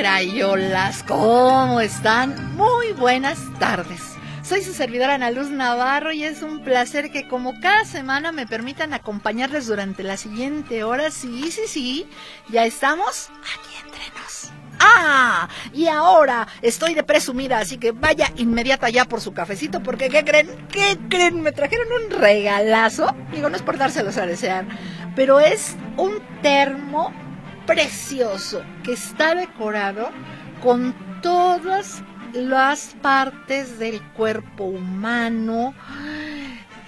Crayolas, ¿cómo están? Muy buenas tardes. Soy su servidora Ana Luz Navarro y es un placer que como cada semana me permitan acompañarles durante la siguiente hora. Sí, sí, sí, ya estamos aquí entre nos. Ah, y ahora estoy de presumida, así que vaya inmediata ya por su cafecito, porque ¿qué creen? ¿Qué creen? Me trajeron un regalazo. Digo, no es por dárselos a desear, pero es un termo precioso que está decorado con todas las partes del cuerpo humano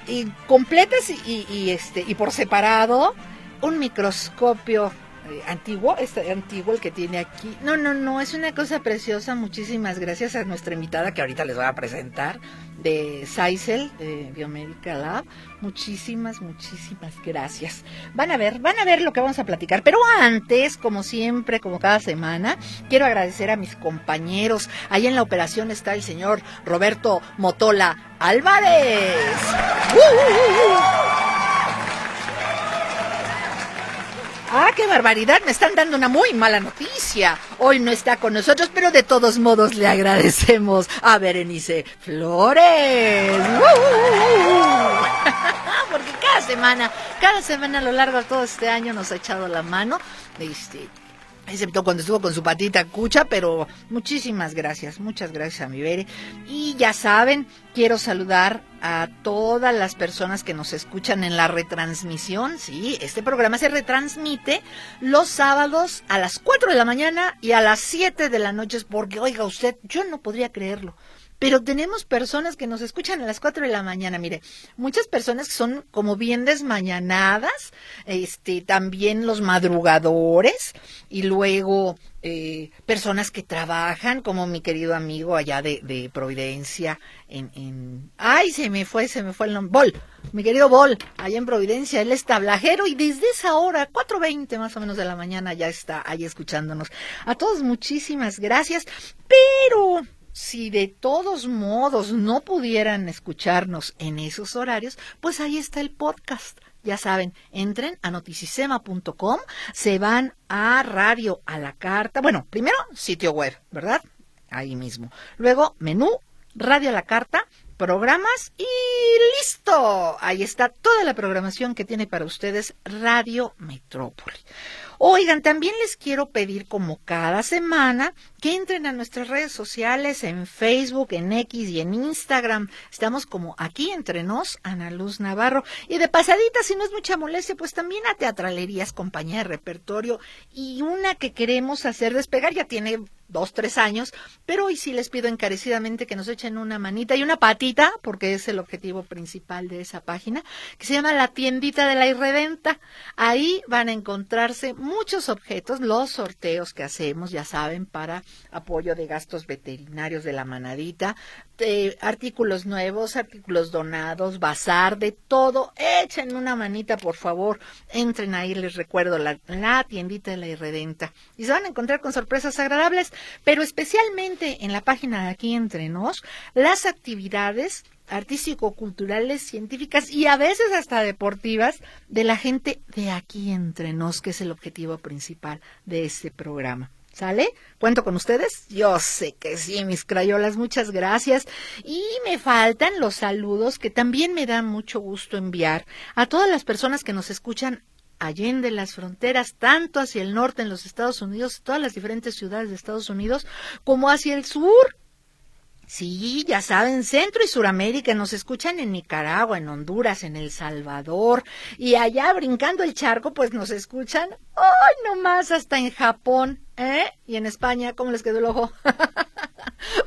y completas y, este y por separado un microscopio eh, antiguo, este antiguo el que tiene aquí. No, no, no, es una cosa preciosa. Muchísimas gracias a nuestra invitada que ahorita les voy a presentar de Saisel, de Biomedical Lab. Muchísimas, muchísimas gracias. Van a ver, van a ver lo que vamos a platicar. Pero antes, como siempre, como cada semana, quiero agradecer a mis compañeros. Ahí en la operación está el señor Roberto Motola Álvarez. ¡Uh, uh, uh, Ah, qué barbaridad, me están dando una muy mala noticia. Hoy no está con nosotros, pero de todos modos le agradecemos a Berenice Flores. Porque cada semana, cada semana a lo largo de todo este año nos ha echado la mano. Este, excepto cuando estuvo con su patita cucha, pero muchísimas gracias, muchas gracias a mi Bere. Y ya saben, quiero saludar a todas las personas que nos escuchan en la retransmisión. Sí, este programa se retransmite los sábados a las 4 de la mañana y a las 7 de la noche, porque oiga usted, yo no podría creerlo pero tenemos personas que nos escuchan a las 4 de la mañana, mire, muchas personas que son como bien desmañanadas, este, también los madrugadores y luego eh, personas que trabajan, como mi querido amigo allá de, de Providencia, en, en, ay, se me fue, se me fue el nombre, Bol, mi querido Bol, allá en Providencia, él es tablajero y desde esa hora, 4.20 más o menos de la mañana, ya está ahí escuchándonos. A todos muchísimas gracias, pero si de todos modos no pudieran escucharnos en esos horarios, pues ahí está el podcast. Ya saben, entren a noticisema.com, se van a radio a la carta. Bueno, primero sitio web, ¿verdad? Ahí mismo. Luego menú, radio a la carta, programas y listo. Ahí está toda la programación que tiene para ustedes Radio Metrópoli. Oigan, también les quiero pedir como cada semana que entren a nuestras redes sociales en Facebook, en X y en Instagram. Estamos como aquí entre nos, Ana Luz Navarro. Y de pasadita, si no es mucha molestia, pues también a Teatralerías, compañía de repertorio y una que queremos hacer despegar, ya tiene dos, tres años, pero hoy sí les pido encarecidamente que nos echen una manita y una patita, porque es el objetivo principal de esa página, que se llama La Tiendita de la Irredenta. Ahí van a encontrarse muchos objetos, los sorteos que hacemos, ya saben, para apoyo de gastos veterinarios de la manadita, de artículos nuevos, artículos donados, bazar, de todo. Echen una manita, por favor. Entren ahí, les recuerdo, la, la tiendita de la Irredenta. Y se van a encontrar con sorpresas agradables pero especialmente en la página de aquí entre nos, las actividades artístico-culturales, científicas y a veces hasta deportivas de la gente de aquí entre nos, que es el objetivo principal de este programa. ¿Sale? ¿Cuento con ustedes? Yo sé que sí, mis crayolas, muchas gracias. Y me faltan los saludos que también me dan mucho gusto enviar a todas las personas que nos escuchan allende las fronteras, tanto hacia el norte en los Estados Unidos, todas las diferentes ciudades de Estados Unidos, como hacia el sur. Sí, ya saben, Centro y Suramérica nos escuchan en Nicaragua, en Honduras, en El Salvador, y allá brincando el charco, pues nos escuchan, ¡ay, no más! Hasta en Japón, ¿eh? Y en España, ¿cómo les quedó el ojo?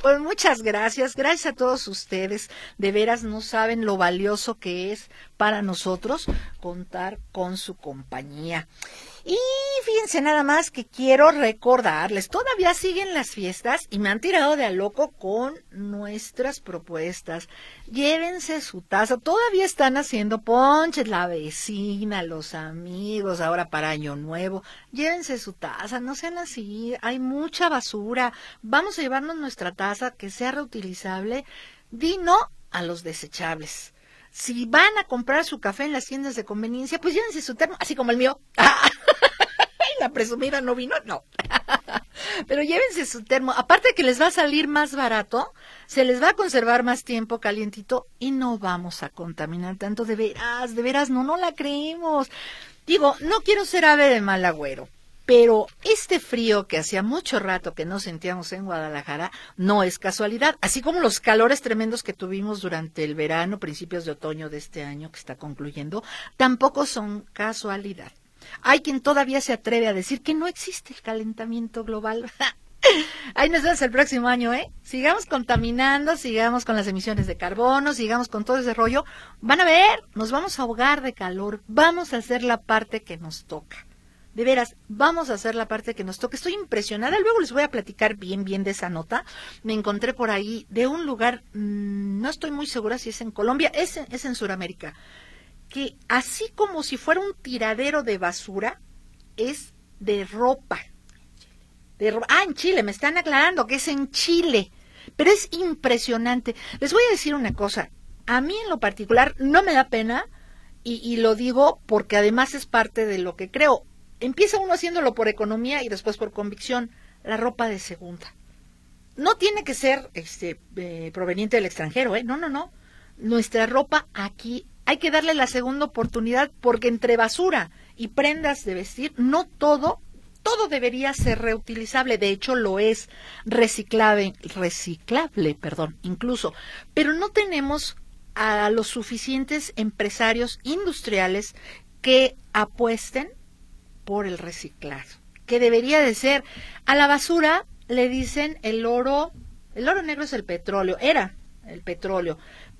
Pues muchas gracias, gracias a todos ustedes. De veras no saben lo valioso que es para nosotros contar con su compañía. Y fíjense nada más que quiero recordarles, todavía siguen las fiestas y me han tirado de a loco con nuestras propuestas. Llévense su taza, todavía están haciendo ponches, la vecina, los amigos, ahora para Año Nuevo. Llévense su taza, no sean así, hay mucha basura. Vamos a llevarnos nuestra taza que sea reutilizable. Di no a los desechables si van a comprar su café en las tiendas de conveniencia, pues llévense su termo, así como el mío. La presumida no vino, no. Pero llévense su termo. Aparte que les va a salir más barato, se les va a conservar más tiempo calientito y no vamos a contaminar tanto. De veras, de veras, no, no la creemos. Digo, no quiero ser ave de mal agüero, pero este frío que hacía mucho rato que no sentíamos en Guadalajara no es casualidad, así como los calores tremendos que tuvimos durante el verano, principios de otoño de este año que está concluyendo, tampoco son casualidad. Hay quien todavía se atreve a decir que no existe el calentamiento global. Ahí nos vemos el próximo año, ¿eh? Sigamos contaminando, sigamos con las emisiones de carbono, sigamos con todo ese rollo. Van a ver, nos vamos a ahogar de calor, vamos a hacer la parte que nos toca de veras, vamos a hacer la parte que nos toca. Estoy impresionada. Luego les voy a platicar bien, bien de esa nota. Me encontré por ahí de un lugar, mm, no estoy muy segura si es en Colombia, es, es en Sudamérica, que así como si fuera un tiradero de basura, es de ropa. De Ah, en Chile, me están aclarando que es en Chile. Pero es impresionante. Les voy a decir una cosa. A mí en lo particular no me da pena y lo digo porque además es parte de lo que creo empieza uno haciéndolo por economía y después por convicción, la ropa de segunda. No tiene que ser este, eh, proveniente del extranjero, ¿eh? No, no, no. Nuestra ropa aquí hay que darle la segunda oportunidad porque entre basura y prendas de vestir, no todo, todo debería ser reutilizable. De hecho, lo es reciclable, reciclable, perdón, incluso. Pero no tenemos a los suficientes empresarios industriales que apuesten por el reciclado, que debería de ser. A la basura le dicen el oro, el oro negro es el petróleo, era el petróleo,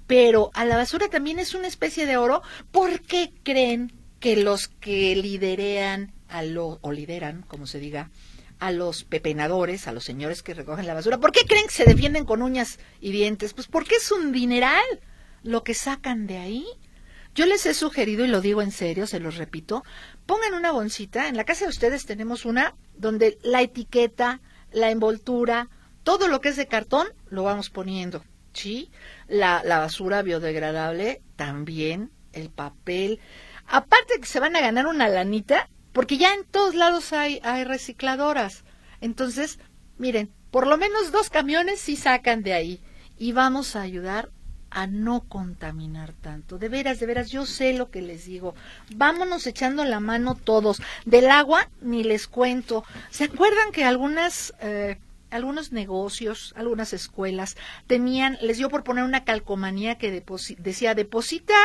pero a la basura también es una especie de oro. ¿Por qué creen que los que liderean a lo, o lideran, como se diga, a los pepenadores, a los señores que recogen la basura, ¿por qué creen que se defienden con uñas y dientes? Pues porque es un dineral lo que sacan de ahí. Yo les he sugerido, y lo digo en serio, se los repito, pongan una bolsita. En la casa de ustedes tenemos una donde la etiqueta, la envoltura, todo lo que es de cartón, lo vamos poniendo. ¿Sí? La, basura biodegradable también, el papel. Aparte que se van a ganar una lanita, porque ya en todos lados hay, hay recicladoras. Entonces, miren, por lo menos dos camiones sí sacan de ahí. Y vamos a ayudar a no contaminar tanto. De veras, de veras, yo sé lo que les digo. Vámonos echando la mano todos. Del agua ni les cuento. ¿Se acuerdan que algunas... Eh, algunos negocios, algunas escuelas tenían, les dio por poner una calcomanía que decía deposita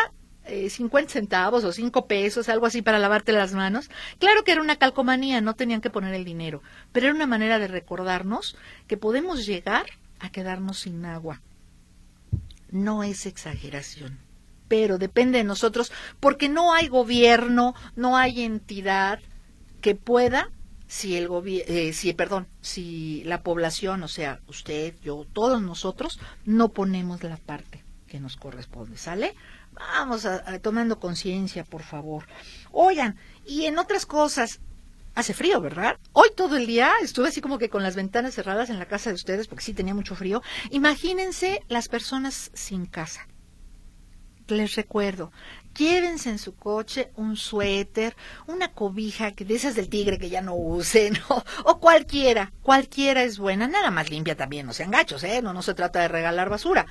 eh, 50 centavos o 5 pesos, algo así para lavarte las manos. Claro que era una calcomanía, no tenían que poner el dinero, pero era una manera de recordarnos que podemos llegar a quedarnos sin agua no es exageración, pero depende de nosotros porque no hay gobierno, no hay entidad que pueda si el eh, si perdón, si la población, o sea, usted, yo, todos nosotros no ponemos la parte que nos corresponde, ¿sale? Vamos a tomando conciencia, por favor. Oigan, y en otras cosas, Hace frío, ¿verdad? Hoy todo el día estuve así como que con las ventanas cerradas en la casa de ustedes porque sí tenía mucho frío. Imagínense las personas sin casa. Les recuerdo, llévense en su coche un suéter, una cobija que de esas del tigre que ya no usen, o, o cualquiera, cualquiera es buena, nada más limpia también, no sean gachos, ¿eh? No, no se trata de regalar basura.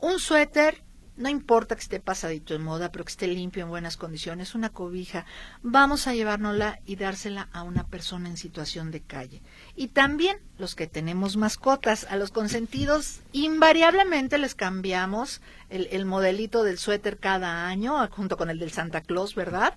Un suéter no importa que esté pasadito en moda, pero que esté limpio, en buenas condiciones, una cobija, vamos a llevárnosla y dársela a una persona en situación de calle. Y también los que tenemos mascotas, a los consentidos, invariablemente les cambiamos el, el modelito del suéter cada año, junto con el del Santa Claus, ¿verdad?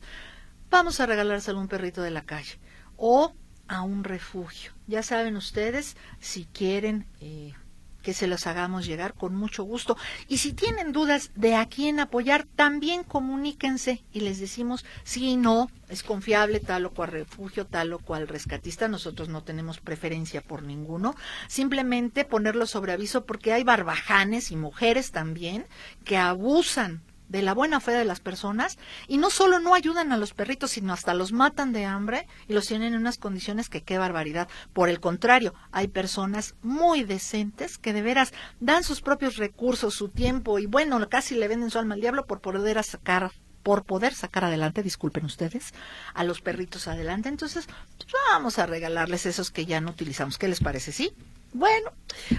Vamos a regalárselo a un perrito de la calle o a un refugio. Ya saben ustedes, si quieren... Eh, que se los hagamos llegar con mucho gusto. Y si tienen dudas de a quién apoyar, también comuníquense y les decimos si no, es confiable tal o cual refugio, tal o cual rescatista. Nosotros no tenemos preferencia por ninguno. Simplemente ponerlo sobre aviso porque hay barbajanes y mujeres también que abusan de la buena fe de las personas y no solo no ayudan a los perritos, sino hasta los matan de hambre y los tienen en unas condiciones que qué barbaridad. Por el contrario, hay personas muy decentes que de veras dan sus propios recursos, su tiempo y bueno, casi le venden su alma al diablo por poder sacar por poder sacar adelante, disculpen ustedes, a los perritos adelante. Entonces, pues vamos a regalarles esos que ya no utilizamos. ¿Qué les parece? ¿Sí? Bueno,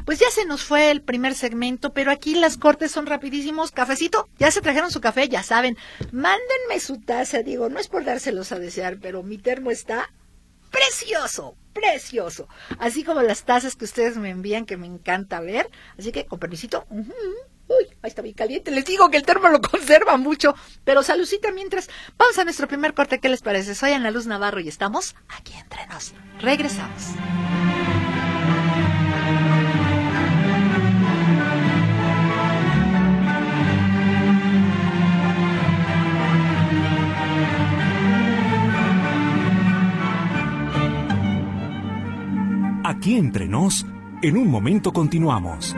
pues ya se nos fue el primer segmento, pero aquí las cortes son rapidísimos. Cafecito, ya se trajeron su café, ya saben. Mándenme su taza, digo, no es por dárselos a desear, pero mi termo está precioso, precioso. Así como las tazas que ustedes me envían, que me encanta ver. Así que, con permisito. Uy, ahí está bien caliente. Les digo que el termo lo conserva mucho. Pero salucita mientras. Vamos a nuestro primer corte. ¿Qué les parece? Soy Ana Luz Navarro y estamos aquí entre nos. Regresamos. Aquí entre nos, en un momento continuamos.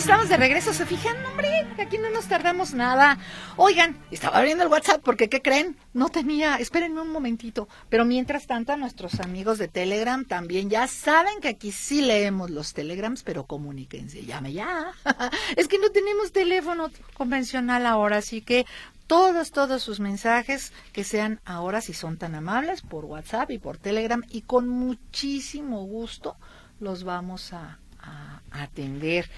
Estamos de regreso, ¿se fijan? Hombre, aquí no nos tardamos nada. Oigan, estaba abriendo el WhatsApp porque, ¿qué creen? No tenía, esperen un momentito. Pero mientras tanto, nuestros amigos de Telegram también ya saben que aquí sí leemos los Telegrams, pero comuníquense, llame ya. es que no tenemos teléfono convencional ahora, así que todos, todos sus mensajes que sean ahora, si son tan amables, por WhatsApp y por Telegram, y con muchísimo gusto los vamos a, atender.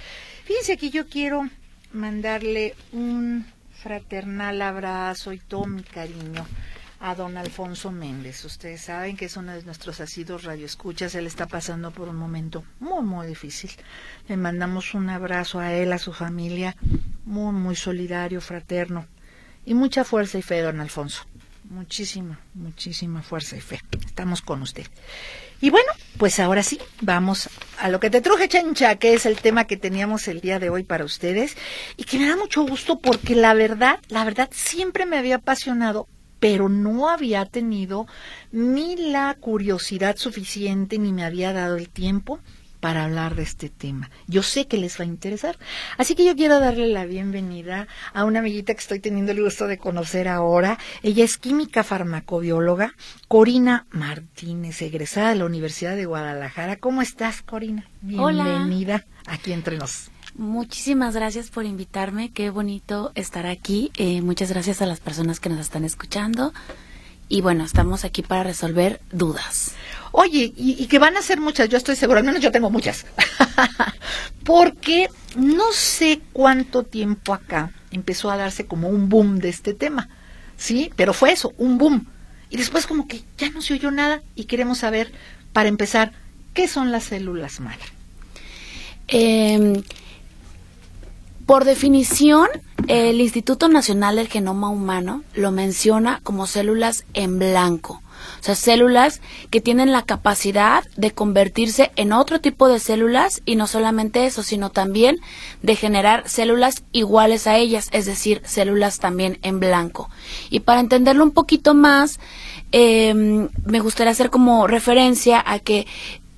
Fíjense que yo quiero mandarle un fraternal abrazo y todo mi cariño a don Alfonso Méndez. Ustedes saben que es uno de nuestros asidos radioescuchas. Él está pasando por un momento muy, muy difícil. Le mandamos un abrazo a él, a su familia, muy, muy solidario, fraterno. Y mucha fuerza y fe, don Alfonso. Muchísima, muchísima fuerza y fe. Estamos con usted. Y bueno, pues ahora sí, vamos a lo que te truje, Chencha, que es el tema que teníamos el día de hoy para ustedes. Y que me da mucho gusto porque la verdad, la verdad siempre me había apasionado, pero no había tenido ni la curiosidad suficiente ni me había dado el tiempo para hablar de este tema. Yo sé que les va a interesar. Así que yo quiero darle la bienvenida a una amiguita que estoy teniendo el gusto de conocer ahora. Ella es química farmacobióloga, Corina Martínez, egresada de la Universidad de Guadalajara. ¿Cómo estás, Corina? Bienvenida aquí entre nos. Muchísimas gracias por invitarme. Qué bonito estar aquí. Eh, muchas gracias a las personas que nos están escuchando. Y bueno, estamos aquí para resolver dudas. Oye, y, que van a ser muchas, yo estoy seguro, al menos yo tengo muchas. Porque no sé cuánto tiempo acá empezó a darse como un boom de este tema. Sí, pero fue eso, un boom. Y después como que ya no se oyó nada y queremos saber, para empezar, ¿qué son las células madre? Eh, por definición, el Instituto Nacional del Genoma Humano lo menciona como células en blanco. O sea, células que tienen la capacidad de convertirse en otro tipo de células y no solamente eso, sino también de generar células iguales a ellas, es decir, células también en blanco. Y para entenderlo un poquito más, em, me gustaría hacer como referencia a que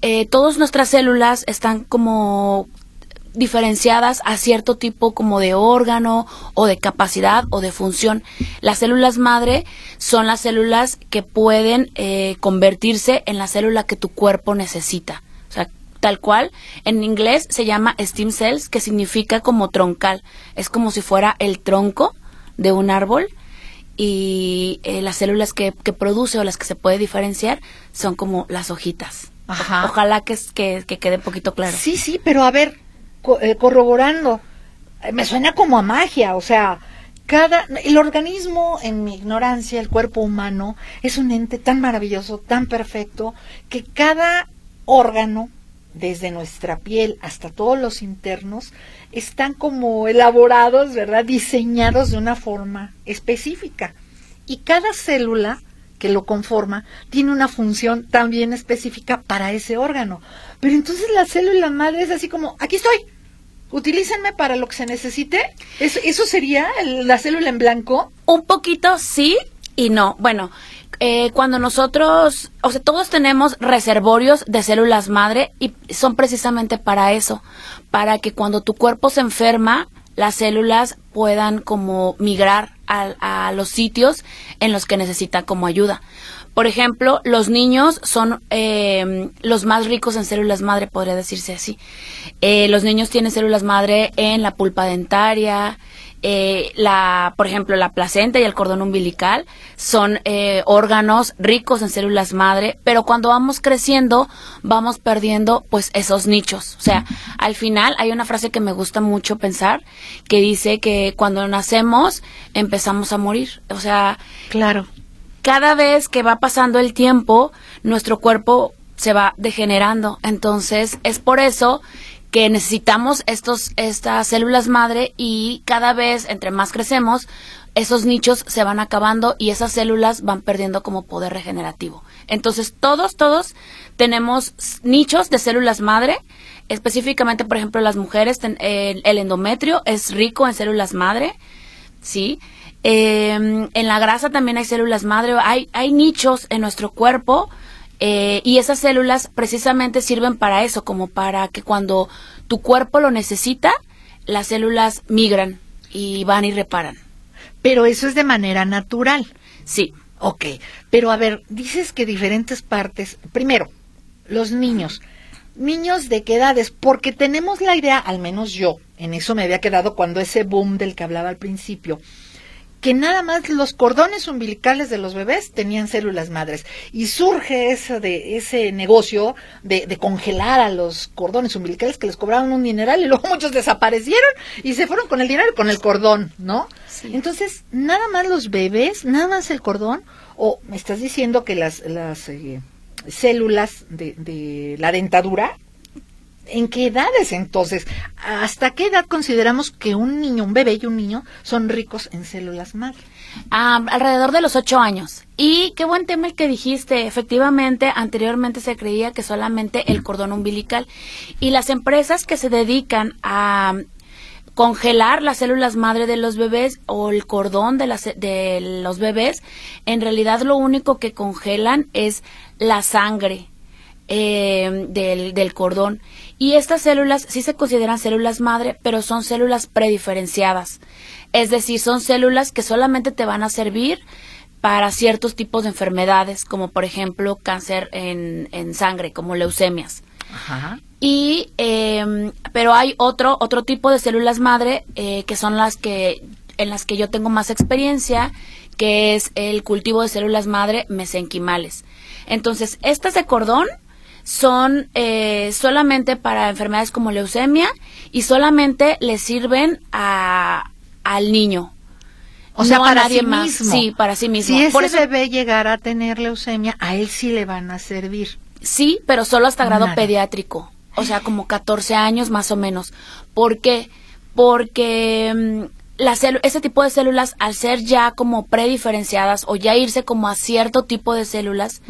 eh, todas nuestras células están como diferenciadas a cierto tipo como de órgano o de capacidad o de función. Las células madre son las células que pueden eh, convertirse en la célula que tu cuerpo necesita. O sea, tal cual, en inglés se llama stem cells, que significa como troncal. Es como si fuera el tronco de un árbol y eh, las células que, que, produce o las que se puede diferenciar son como las hojitas. Ojalá que, que, que quede un poquito claro. Sí, sí, pero a ver, corroborando. Eh, me suena como a magia, o sea, cada el organismo en mi ignorancia, el cuerpo humano es un ente tan maravilloso, tan perfecto que cada órgano desde nuestra piel hasta todos los internos, están como elaborados, ¿verdad? Diseñados de una forma específica. Y cada célula que lo conforma tiene una función también específica para ese órgano. Pero entonces la célula madre es así como, aquí estoy, utilícenme para lo que se necesite. ¿Eso, sería la célula en blanco? Un poquito sí y no. Bueno, eh, cuando nosotros, o sea, todos tenemos reservorios de células madre y son precisamente para eso, para que cuando tu cuerpo se enferma, las células puedan como migrar a, los sitios en los que necesitan como ayuda. Por ejemplo, los niños son eh, los más ricos en células madre, podría decirse así. Eh, los niños tienen células madre en la pulpa dentaria, eh, la, por ejemplo, la placenta y el cordón umbilical son eh, órganos ricos en células madre, pero cuando vamos creciendo vamos perdiendo pues esos nichos. O sea, al final hay una frase que me gusta mucho pensar que dice que cuando nacemos empezamos a morir. O sea, claro. Cada vez que va pasando el tiempo, nuestro cuerpo se va degenerando. Entonces, es por eso que necesitamos estos, estas células madre y cada vez, entre más crecemos, esos nichos se van acabando y esas células van perdiendo como poder regenerativo. Entonces, todos, todos tenemos nichos de células madre, específicamente, por ejemplo, las mujeres, el, endometrio es rico en células madre, ¿sí? Em, en la grasa también hay células madre, hay, hay nichos en nuestro cuerpo eh, y esas células precisamente sirven para eso, como para que cuando tu cuerpo lo necesita, las células migran y van y reparan. Pero eso es de manera natural. Sí. Ok, pero a ver, dices que diferentes partes. Primero, los niños. Niños de qué edades, porque tenemos la idea, al menos yo, en eso me había quedado cuando ese boom del que hablaba al principio, que nada más los cordones umbilicales de los bebés tenían células madres. Y surge ese, de, ese negocio de, de, congelar a los cordones umbilicales que les cobraban un dineral y luego muchos desaparecieron y se fueron con el dinero y con el cordón, ¿no? Entonces, nada más los bebés, nada más el cordón, o me estás diciendo que las, las eh, células de, de la dentadura ¿En qué edades entonces? ¿Hasta qué edad consideramos que un niño, un bebé y un niño son ricos en células madre? alrededor de los ocho años. Y qué buen tema el que dijiste. Efectivamente, anteriormente se creía que solamente el cordón umbilical. Y las empresas que se dedican a congelar las células madre de los bebés o el cordón de, las, de los bebés, en realidad lo único que congelan es la sangre eh, del, del cordón. Y estas células sí se consideran células madre, pero son células prediferenciadas. Es decir, son células que solamente te van a servir para ciertos tipos de enfermedades, como por ejemplo cáncer en, en sangre, como leucemias. Y, em, pero hay otro, otro tipo de células madre eh, que son las que, en las que yo tengo más experiencia, que es el cultivo de células madre mesenquimales. Entonces, estas de cordón son eh, solamente para enfermedades como leucemia y solamente le sirven a, al niño. O sea, para nadie sí más. Mismo. Sí, para sí mismo. Si ese bebé llegara a tener leucemia, a él sí le van a servir. Sí, pero solo hasta grado pediátrico. O sea, como 14 años más o menos. ¿Por qué? Porque mm, ese tipo de células, al ser ya como prediferenciadas o ya irse como a cierto tipo de células,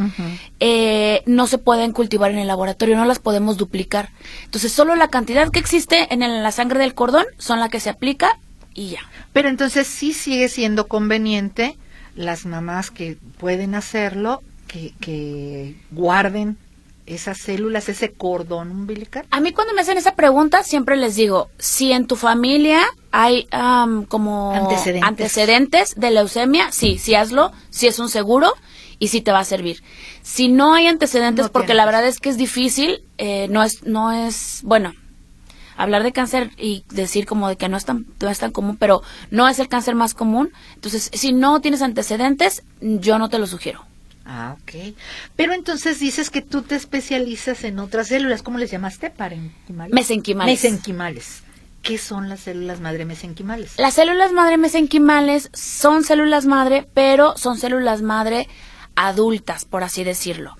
eh, no se pueden cultivar en el laboratorio, no las podemos duplicar. Entonces, solo la cantidad que existe en, la sangre del cordón son la que se aplica y ya. Pero entonces sí sigue siendo conveniente las mamás que pueden hacerlo, que, que guarden esas células, ese cordón umbilical? A mí cuando me hacen esa pregunta siempre les digo, si en tu familia hay como antecedentes. de leucemia, sí, sí hazlo, si es un seguro y sí te va a servir. Si no hay antecedentes, porque la verdad es que es difícil, eh, no es, no es, bueno, hablar de cáncer y decir como de que no es tan, no es tan común, pero no es el cáncer más común. Entonces, si no tienes antecedentes, yo no te lo sugiero. Ah, ok. Pero entonces dices que tú te especializas en otras células. ¿Cómo les llamaste? Parenquimales. Mesenquimales. Mesenquimales. ¿Qué son las células madre mesenquimales? Las células madre mesenquimales son células madre, pero son células madre adultas, por así decirlo.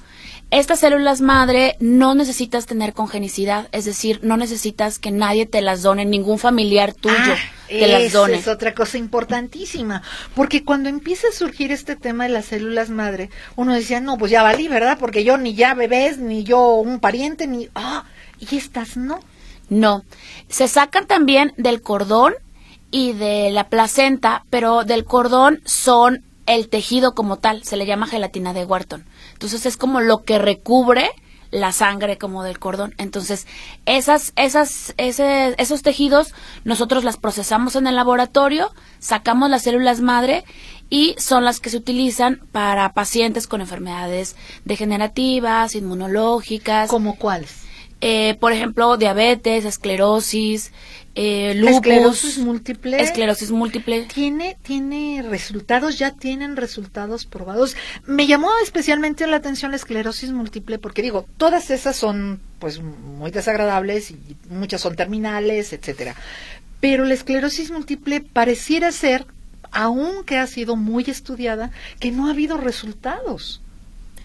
Estas células madre no necesitas tener congenicidad, es decir, no necesitas que nadie te las done, ningún familiar tuyo Ah, te las done. es otra cosa importantísima, porque cuando empieza a surgir este tema de las células madre, uno decía, no, pues ya valí, ¿verdad? Porque yo ni ya bebés, ni yo un pariente, ni... Ah, y estas no. No, se sacan también del cordón y de la placenta, pero del cordón son el tejido como tal, se le llama gelatina de Wharton. Entonces es como lo que recubre la sangre como del cordón. Entonces, esas, esas, ese- esos tejidos nosotros las procesamos en el laboratorio, sacamos las células madre y son las que se utilizan para pacientes con enfermedades degenerativas, inmunológicas. ¿Como cuáles? Eh, por ejemplo, diabetes, esclerosis, eh, lupus, Esclerosis múltiple. esclerosis múltiple. tiene tiene resultados ya tienen resultados probados me llamó especialmente la atención la esclerosis múltiple porque digo todas esas son pues muy desagradables y muchas son terminales etcétera. Pero la esclerosis múltiple pareciera ser aunque ha sido muy estudiada que no ha habido resultados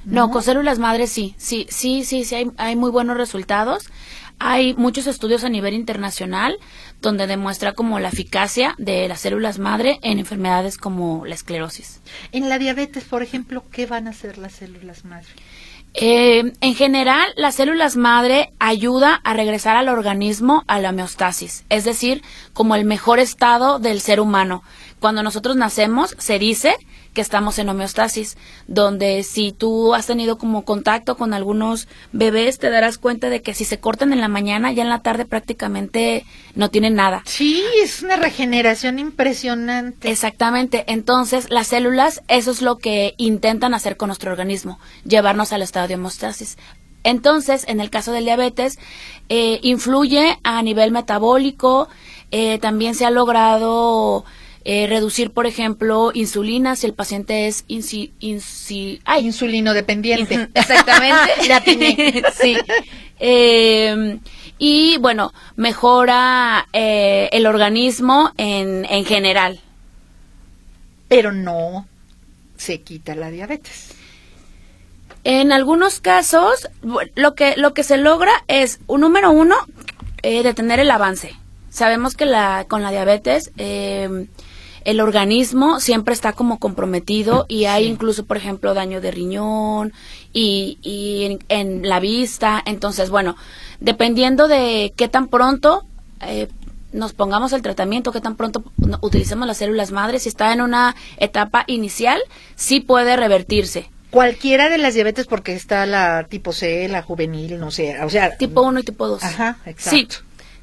No, con células madres sí, sí, sí, sí, sí, hay, hay muy buenos resultados. Hay muchos estudios a nivel internacional donde demuestra como la eficacia de las células madre en enfermedades como la esclerosis. en la diabetes por ejemplo qué van a hacer las células madre Eh, en general, las células madre ayuda a regresar al organismo a la homeostasis, es decir, como el mejor estado del ser humano. Cuando nosotros nacemos, se dice que estamos en homeostasis, donde si tú has tenido como contacto con algunos bebés, te darás cuenta de que si se cortan en la mañana, ya en la tarde prácticamente no tienen nada. sí es una regeneración impresionante Exactamente. Entonces, las células, eso es lo que intentan hacer con nuestro organismo, llevarnos al estado de homeostasis. Entonces, en el caso del diabetes, eh, influye a nivel metabólico, eh, también se ha logrado eh, reducir, por ejemplo, insulina si el paciente es insi, insi- ay, insulino dependiente Exactamente. La atiné. Sí. Eh, y bueno, mejora eh, el organismo en, en general. pero no se quita la diabetes. En algunos casos, lo que, lo que se logra es, un número uno, eh, detener el avance. Sabemos que la, con la diabetes, eh, el organismo siempre está como comprometido y hay incluso, por ejemplo, daño de riñón y, y en, en la vista. Entonces, bueno, dependiendo de qué tan pronto eh, nos pongamos el tratamiento, qué tan pronto utilicemos las células madres, si está en una etapa inicial, sí puede revertirse. Cualquiera de las diabetes, porque está la tipo C, la juvenil, no sé, o sea, Tipo 1 y tipo 2. Ajá, exacto. Sí,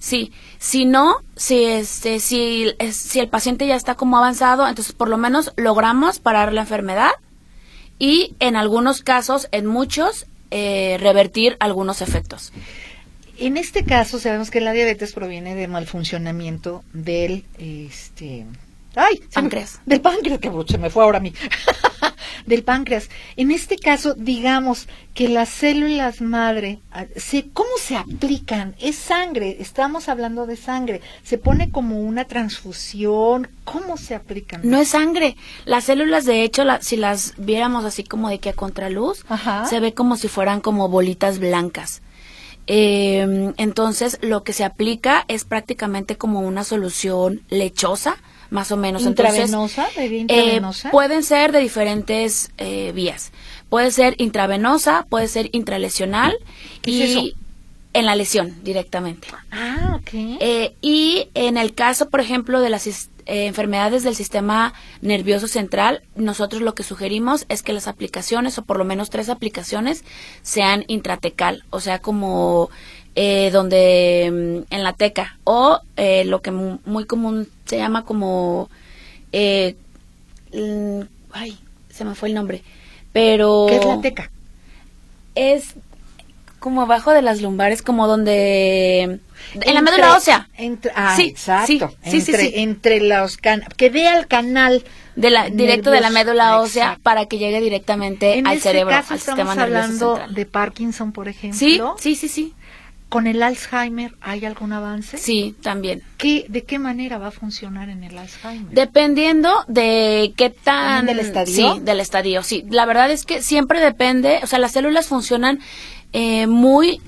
sí. Si no, si, este, si, si el paciente ya está como avanzado, entonces por lo menos logramos parar la enfermedad y en algunos casos, en muchos, eh, revertir algunos efectos. en este caso sabemos que la diabetes proviene de mal funcionamiento del, este, ay, me- Páncreas. del páncreas, que se me fue ahora a mí, del páncreas. En este caso, digamos que las células madre, ah, se, ¿cómo se aplican? Es sangre, estamos hablando de sangre, se pone como una transfusión, ¿cómo se aplican? No es sangre. Las células, de hecho, la- si las viéramos así como de que a contraluz, Ajá. se ve como si fueran como bolitas blancas. Eh, entonces, lo que se aplica es prácticamente como una solución lechosa, más o menos. Entonces, ¿Intravenosa? ¿Bebida eh, intravenosa? pueden ser de diferentes eh, vías. Puede ser intravenosa, puede ser intralesional ¿Qué y es eso? en la lesión directamente. Ah, ok. Eh, y en el caso, por ejemplo, de las sis- eh, enfermedades del sistema nervioso central, nosotros lo que sugerimos es que las aplicaciones, o por lo menos tres aplicaciones, sean intratecal, o sea, como eh, donde mm, en la teca, o eh, lo que mu- muy común se llama como... eh, ay, se me fue el nombre. Pero... ¿Qué es la teca? Es como abajo de las lumbares, como donde... En la médula ósea. Entre, ah, Sí, exacto. sí, sí, sí, entre, sí. entre los can que dé al canal de la, directo de la médula ósea Exacto. para que llegue directamente En al este cerebro, caso al sistema nervioso hablando central. de Parkinson, por ejemplo. Sí, sí, sí, sí. ¿Con el Alzheimer hay algún avance? Sí, también. ¿Qué, ¿De qué manera va a funcionar en el Alzheimer? Dependiendo de qué tan... ¿También del estadio? Sí, del estadio, sí. La verdad es que siempre depende, o sea, las células funcionan eh, muy,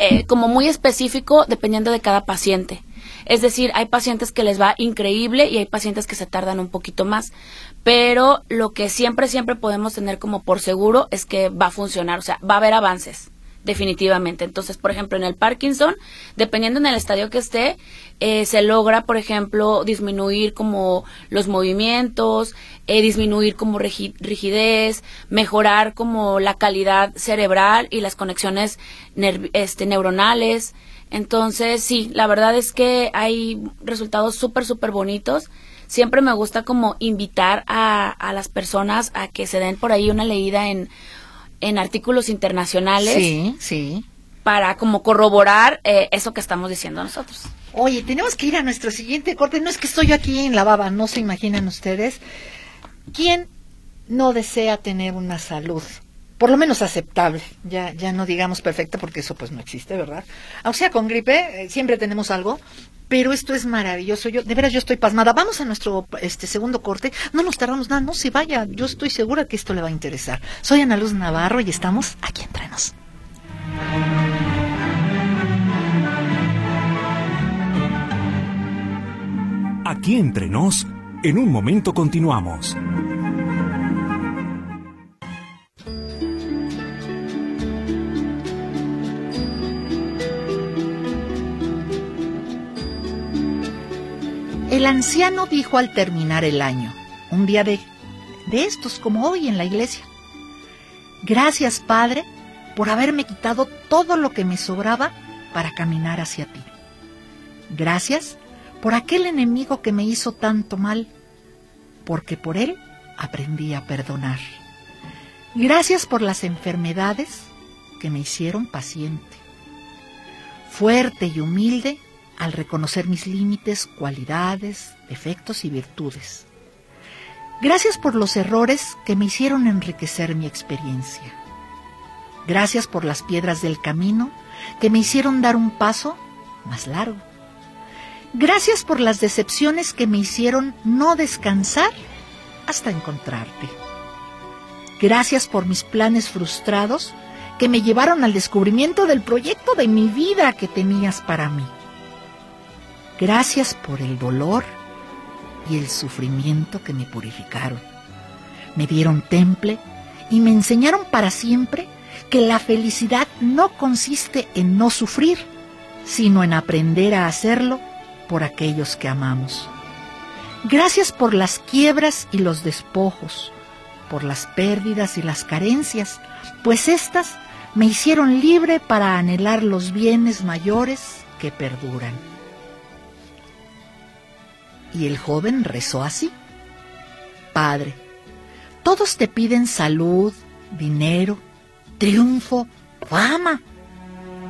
eh, como muy específico dependiendo de cada paciente. Es decir, hay pacientes que les va increíble y hay pacientes que se tardan un poquito más. Pero lo que siempre, siempre podemos tener como por seguro es que va a funcionar, o sea, va a haber avances definitivamente. Entonces, por ejemplo, en el Parkinson, dependiendo en el estadio que esté, eh, se logra, por ejemplo, disminuir como los movimientos, eh, disminuir como rigidez, mejorar como la calidad cerebral y las conexiones este, neuronales. Entonces, sí, la verdad es que hay resultados súper, súper bonitos. Siempre me gusta como invitar a, a las personas a que se den por ahí una leída en, en artículos internacionales Sí, sí. para como corroborar eh, eso que estamos diciendo nosotros. Oye, tenemos que ir a nuestro siguiente corte. No es que estoy yo aquí en la baba, no se imaginan ustedes. ¿Quién no desea tener una salud? Por lo menos aceptable, ya, ya no digamos perfecta porque eso pues no existe, ¿verdad? O sea, con gripe eh, siempre tenemos algo, pero esto es maravilloso. Yo, de veras, yo estoy pasmada. Vamos a nuestro este segundo corte. No nos tardamos nada, no se vaya. Yo estoy segura que esto le va a interesar. Soy Ana Luz Navarro y estamos aquí entre nos. Aquí entre nos, en un momento continuamos. El anciano dijo al terminar el año, un día de, de estos como hoy en la iglesia, gracias Padre por haberme quitado todo lo que me sobraba para caminar hacia ti. Gracias por aquel enemigo que me hizo tanto mal, porque por él aprendí a perdonar. Gracias por las enfermedades que me hicieron paciente, fuerte y humilde al reconocer mis límites, cualidades, defectos y virtudes. Gracias por los errores que me hicieron enriquecer mi experiencia. Gracias por las piedras del camino que me hicieron dar un paso más largo. Gracias por las decepciones que me hicieron no descansar hasta encontrarte. Gracias por mis planes frustrados que me llevaron al descubrimiento del proyecto de mi vida que tenías para mí. Gracias por el dolor y el sufrimiento que me purificaron. Me dieron temple y me enseñaron para siempre que la felicidad no consiste en no sufrir, sino en aprender a hacerlo por aquellos que amamos. Gracias por las quiebras y los despojos, por las pérdidas y las carencias, pues éstas me hicieron libre para anhelar los bienes mayores que perduran. Y el joven rezó así. Padre, todos te piden salud, dinero, triunfo, fama.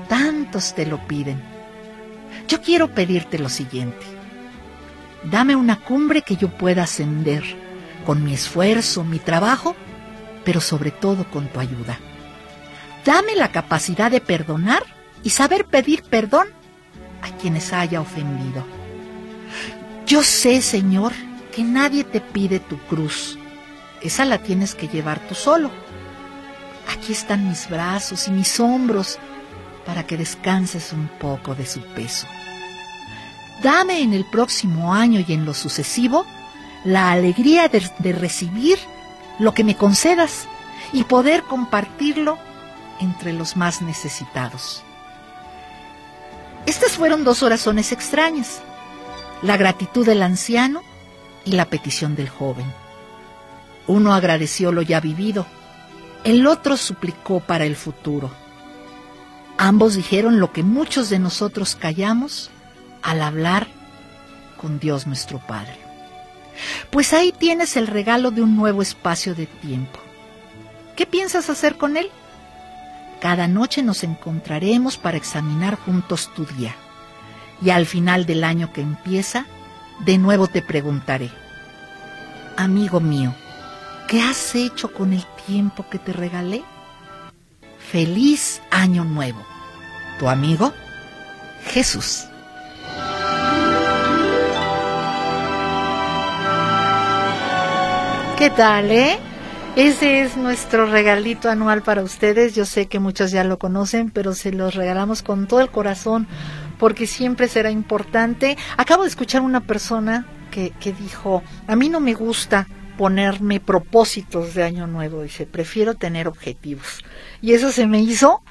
Tantos te lo piden. Yo quiero pedirte lo siguiente. Dame una cumbre que yo pueda ascender con mi esfuerzo, mi trabajo, pero sobre todo con tu ayuda. Dame la capacidad de perdonar y saber pedir perdón a quienes haya ofendido. Yo sé, Señor, que nadie te pide tu cruz. Esa la tienes que llevar tú solo. Aquí están mis brazos y mis hombros para que descanses un poco de su peso. Dame en el próximo año y en lo sucesivo la alegría de, de recibir lo que me concedas y poder compartirlo entre los más necesitados. Estas fueron dos oraciones extrañas, la gratitud del anciano y la petición del joven. Uno agradeció lo ya vivido, el otro suplicó para el futuro. Ambos dijeron lo que muchos de nosotros callamos al hablar con Dios nuestro Padre. Pues ahí tienes el regalo de un nuevo espacio de tiempo. ¿Qué piensas hacer con él? Cada noche nos encontraremos para examinar juntos tu día. Y al final del año que empieza, de nuevo te preguntaré, amigo mío, ¿qué has hecho con el tiempo que te regalé? Feliz año nuevo. tu amigo Jesús. ¿Qué tal, eh? Ese es nuestro regalito anual para ustedes. Yo sé que muchos ya lo conocen, pero se los regalamos con todo el corazón porque siempre será importante. Acabo de escuchar una persona que, que dijo, a mí no me gusta ponerme propósitos de año nuevo, dice, prefiero tener objetivos. Y eso se me hizo,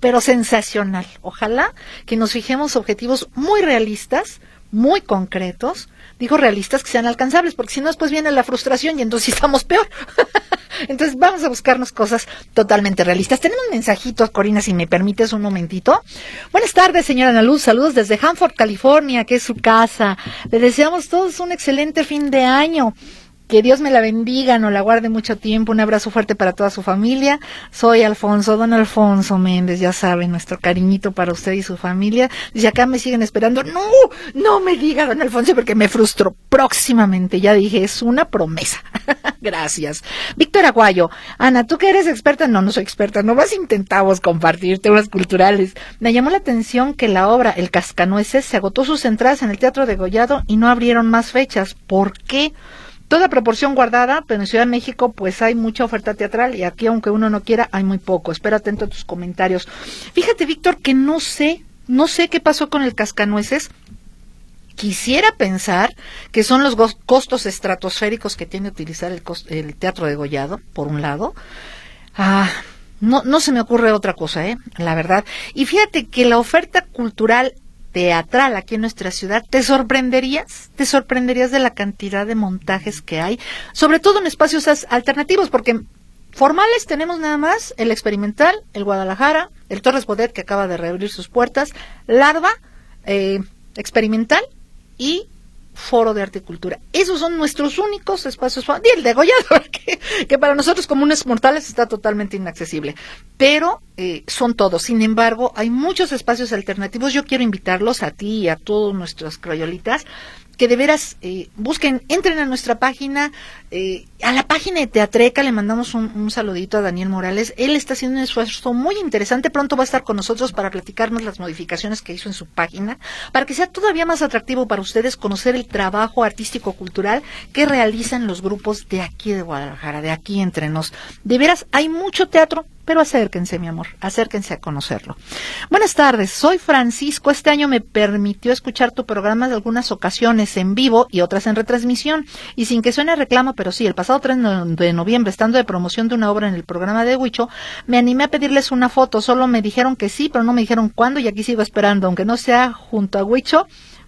pero sensacional. Ojalá que nos fijemos objetivos muy realistas, muy concretos, digo realistas que sean alcanzables, porque si no después viene la frustración y entonces estamos peor. entonces vamos a buscarnos cosas totalmente realistas. Tenemos mensajitos, Corina, si me permites un momentito. Buenas tardes, señora Ana Luz, saludos desde Hanford, California, que es su casa. Le deseamos todos un excelente fin de año. Que Dios me la bendiga, no la guarde mucho tiempo. Un abrazo fuerte para toda su familia. Soy Alfonso, don Alfonso Méndez, ya saben, nuestro cariñito para usted y su familia. Dice acá me siguen esperando. No, no me diga, don Alfonso, porque me frustro. Próximamente, ya dije, es una promesa. Gracias. Víctor Aguayo, Ana, tú que eres experta, no, no soy experta, no vas intentamos compartir temas culturales. Me llamó la atención que la obra El Cascanueces se agotó sus entradas en el Teatro de Gollado y no abrieron más fechas. ¿Por qué? Toda proporción guardada, pero en Ciudad de México pues hay mucha oferta teatral y aquí aunque uno no quiera hay muy poco. Espero atento a tus comentarios. Fíjate Víctor que no sé, no sé qué pasó con el cascanueces. Quisiera pensar que son los costos estratosféricos que tiene utilizar el, el Teatro de Gollado, por un lado. Ah, no, no se me ocurre otra cosa, ¿eh? La verdad. Y fíjate que la oferta cultural teatral aquí en nuestra ciudad, te sorprenderías, te sorprenderías de la cantidad de montajes que hay, sobre todo en espacios alternativos, porque formales tenemos nada más el experimental, el Guadalajara, el Torres Bodet que acaba de reabrir sus puertas, Larva, eh, experimental y foro de arte y cultura. Esos son nuestros únicos espacios, y el degollado, que, que para nosotros comunes mortales está totalmente inaccesible, pero eh, son todos. Sin embargo, hay muchos espacios alternativos. Yo quiero invitarlos a ti y a todos nuestros crayolitas que de veras eh, busquen, entren a nuestra página, eh, a la página de Teatreca, le mandamos un, saludito a Daniel Morales. Él está haciendo un esfuerzo muy interesante, pronto va a estar con nosotros para platicarnos las modificaciones que hizo en su página, para que sea todavía más atractivo para ustedes conocer el trabajo artístico-cultural que realizan los grupos de aquí de Guadalajara, de aquí entre nos. De veras, hay mucho teatro, pero acérquense, mi amor, acérquense a conocerlo. Buenas tardes, soy Francisco. Este año me permitió escuchar tu programa de algunas ocasiones en vivo y otras en retransmisión. Y sin que suene reclamo, pero sí, el pasado 3 de noviembre, estando de promoción de una obra en el programa de Huicho, me animé a pedirles una foto. Solo me dijeron que sí, pero no me dijeron cuándo y aquí sigo esperando, aunque no sea junto a Huicho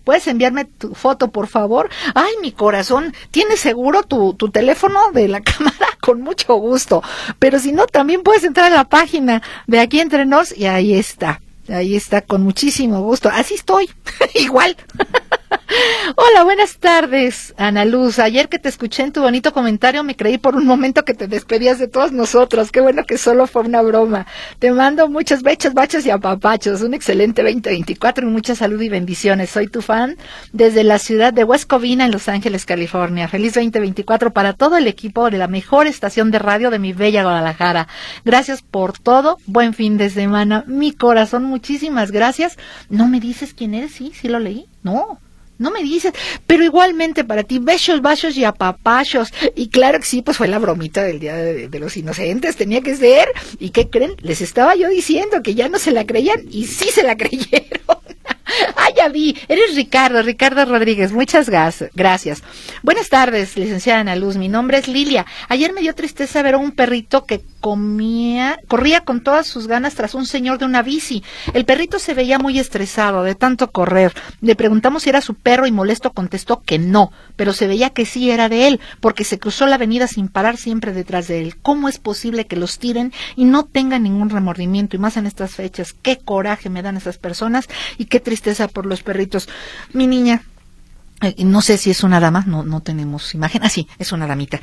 ¿Puedes enviarme tu foto, por favor? Ay, mi corazón, ¿tienes seguro tu, tu teléfono de la cámara? Con mucho gusto. Pero si no, también puedes entrar a la página de aquí entre nos y ahí está. Ahí está, con muchísimo gusto. Así estoy, igual. Hola, buenas tardes, Ana Luz. Ayer que te escuché en tu bonito comentario me creí por un momento que te despedías de todos nosotros. Qué bueno que solo fue una broma. Te mando muchas bechas, bachas y apapachos. Un excelente 2024 y mucha salud y bendiciones. Soy tu fan desde la ciudad de West Covina en Los Ángeles, California. Feliz 2024 para todo el equipo de la mejor estación de radio de mi bella Guadalajara. Gracias por todo. Buen fin de semana. Mi corazón, muchísimas gracias. No me dices quién eres, sí, sí lo leí. No, no me dices, pero igualmente para ti, besos, vasos y apapachos. Y claro que sí, pues fue la bromita del Día de, de, los Inocentes, tenía que ser. ¿Y qué creen? Les estaba yo diciendo que ya no se la creían y sí se la creyeron. ah, ya vi, eres Ricardo, Ricardo Rodríguez, muchas gracias. Buenas tardes, licenciada Ana Luz, mi nombre es Lilia. Ayer me dio tristeza ver a un perrito que comía, corría con todas sus ganas tras un señor de una bici. El perrito se veía muy estresado de tanto correr. Le preguntamos si era su perro y molesto contestó que no, pero se veía que sí era de él, porque se cruzó la avenida sin parar siempre detrás de él. ¿Cómo es posible que los tiren y no tengan ningún remordimiento? Y más en estas fechas, qué coraje me dan esas personas y qué tristeza por los perritos. Mi niña, eh, no sé si es una dama, no, no tenemos imagen. Ah, sí, es una damita.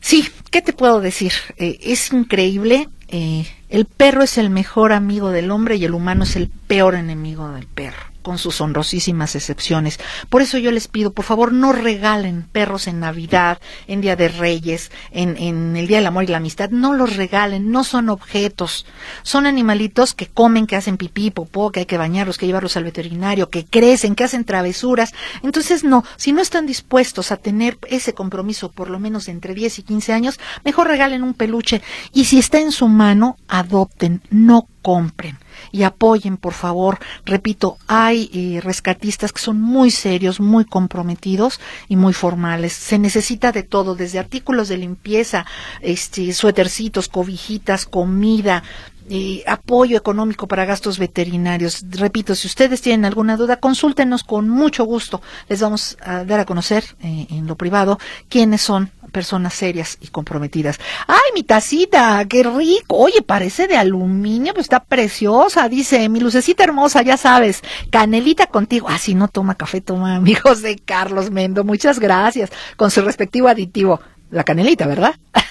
Sí, ¿qué te puedo decir? Eh, es increíble. Eh, el perro es el mejor amigo del hombre y el humano es el peor enemigo del perro. Con sus honrosísimas excepciones. Por eso yo les pido, por favor, no regalen perros en Navidad, en Día de Reyes, en, el Día del Amor y la Amistad. No los regalen, no son objetos. Son animalitos que comen, que hacen pipí, popó, que hay que bañarlos, que llevarlos al veterinario, que crecen, que hacen travesuras. Entonces, no, si no están dispuestos a tener ese compromiso por lo menos entre 10 y 15 años, mejor regalen un peluche. Y si está en su mano, adopten, no compren y apoyen, por favor. Repito, hay eh, rescatistas que son muy serios, muy comprometidos y muy formales. Se necesita de todo, desde artículos de limpieza, este, suétercitos, cobijitas, comida, eh, apoyo económico para gastos veterinarios. Repito, si ustedes tienen alguna duda, consúltenos con mucho gusto. Les vamos a dar a conocer eh, en lo privado quiénes son personas serias y comprometidas. ¡Ay, mi tacita! ¡Qué rico! Oye, parece de aluminio, pues está preciosa. Dice, mi lucecita hermosa, ya sabes, canelita contigo. Ah, si no toma café, toma mi José Carlos Mendo. Muchas gracias. Con su respectivo aditivo. La canelita, ¿verdad?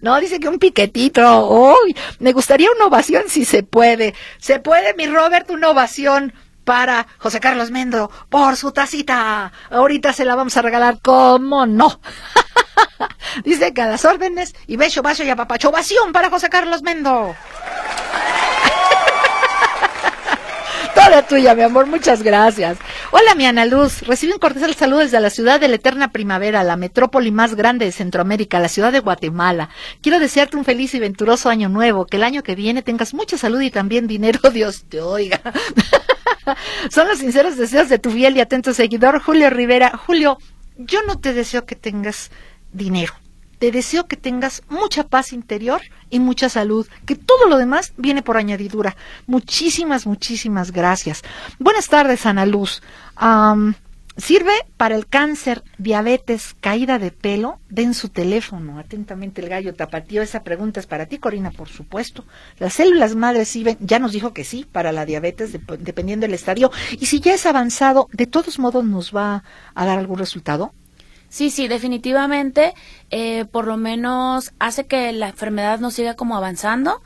No, dice que un piquetito. Uy, me gustaría una ovación si se puede. Se puede, mi Robert, una ovación para José Carlos Mendo por su tacita. Ahorita se la vamos a regalar, ¿cómo no? dice que a las órdenes y beso, vaso y apapacho. Ovación para José Carlos Mendo. Toda tuya, mi amor, muchas gracias. Hola, mi Ana Luz. Recibe un cordial saludo desde la ciudad de la eterna primavera, la metrópoli más grande de Centroamérica, la ciudad de Guatemala. Quiero desearte un feliz y venturoso año nuevo, que el año que viene tengas mucha salud y también dinero, Dios te oiga. Son los sinceros deseos de tu fiel y atento seguidor, Julio Rivera. Julio, yo no te deseo que tengas dinero te deseo que tengas mucha paz interior y mucha salud, que todo lo demás viene por añadidura. Muchísimas, muchísimas gracias. Buenas tardes, Ana Luz. Sirve para el cáncer, diabetes, caída de pelo. Den su teléfono. Atentamente el gallo tapatío. Esa pregunta es para ti, Corina, por supuesto. Las células madres sirven, ya nos dijo que sí, para la diabetes, dependiendo del estadio. Y si ya es avanzado, de todos modos nos va a dar algún resultado. Sí, sí, definitivamente, eh, por lo menos hace que la enfermedad no siga como avanzando,